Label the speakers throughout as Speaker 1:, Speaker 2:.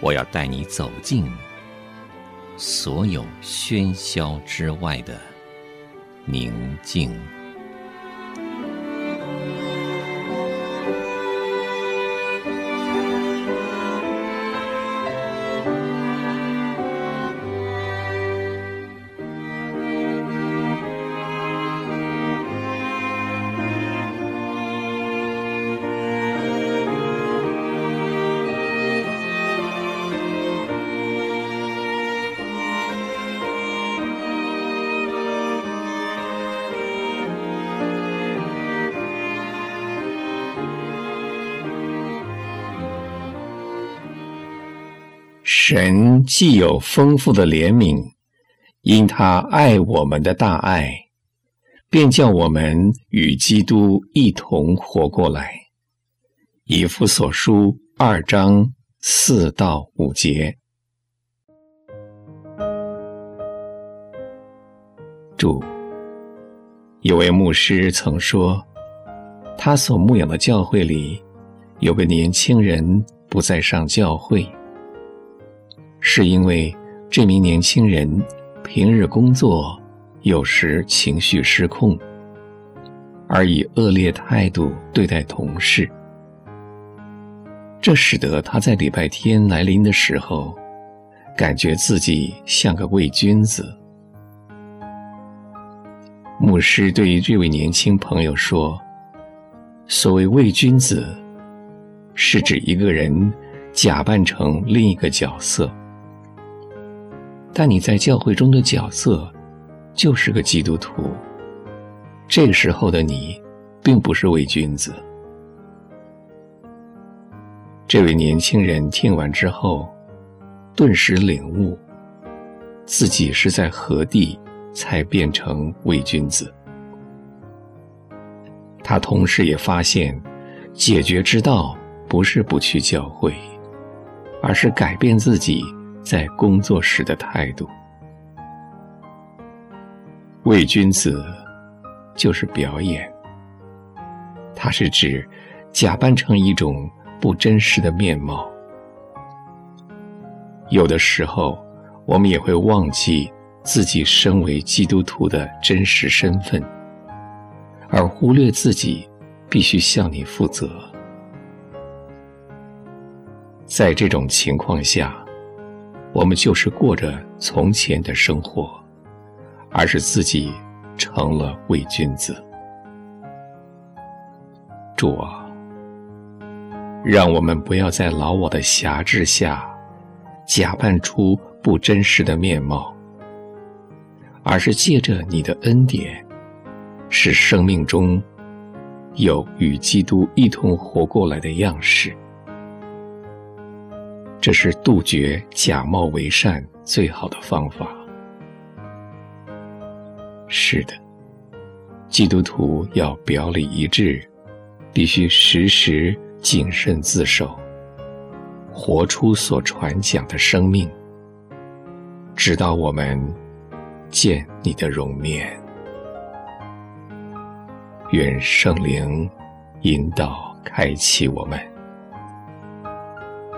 Speaker 1: 我要带你走进所有喧嚣之外的宁静。
Speaker 2: 神既有丰富的怜悯，因他爱我们的大爱，便叫我们与基督一同活过来。以弗所书二章四到五节。注：有位牧师曾说，他所牧养的教会里，有个年轻人不再上教会。是因为这名年轻人平日工作有时情绪失控，而以恶劣态度对待同事，这使得他在礼拜天来临的时候，感觉自己像个伪君子。牧师对于这位年轻朋友说：“所谓伪君子，是指一个人假扮成另一个角色。”但你在教会中的角色，就是个基督徒。这个时候的你，并不是伪君子。这位年轻人听完之后，顿时领悟，自己是在何地才变成伪君子。他同时也发现，解决之道不是不去教会，而是改变自己。在工作时的态度，伪君子就是表演。它是指假扮成一种不真实的面貌。有的时候，我们也会忘记自己身为基督徒的真实身份，而忽略自己必须向你负责。在这种情况下，我们就是过着从前的生活，而是自己成了伪君子。主啊，让我们不要在老我的辖制下假扮出不真实的面貌，而是借着你的恩典，使生命中有与基督一同活过来的样式。这是杜绝假冒为善最好的方法。是的，基督徒要表里一致，必须时时谨慎自守，活出所传讲的生命，直到我们见你的容面。愿圣灵引导开启我们，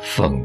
Speaker 2: 奉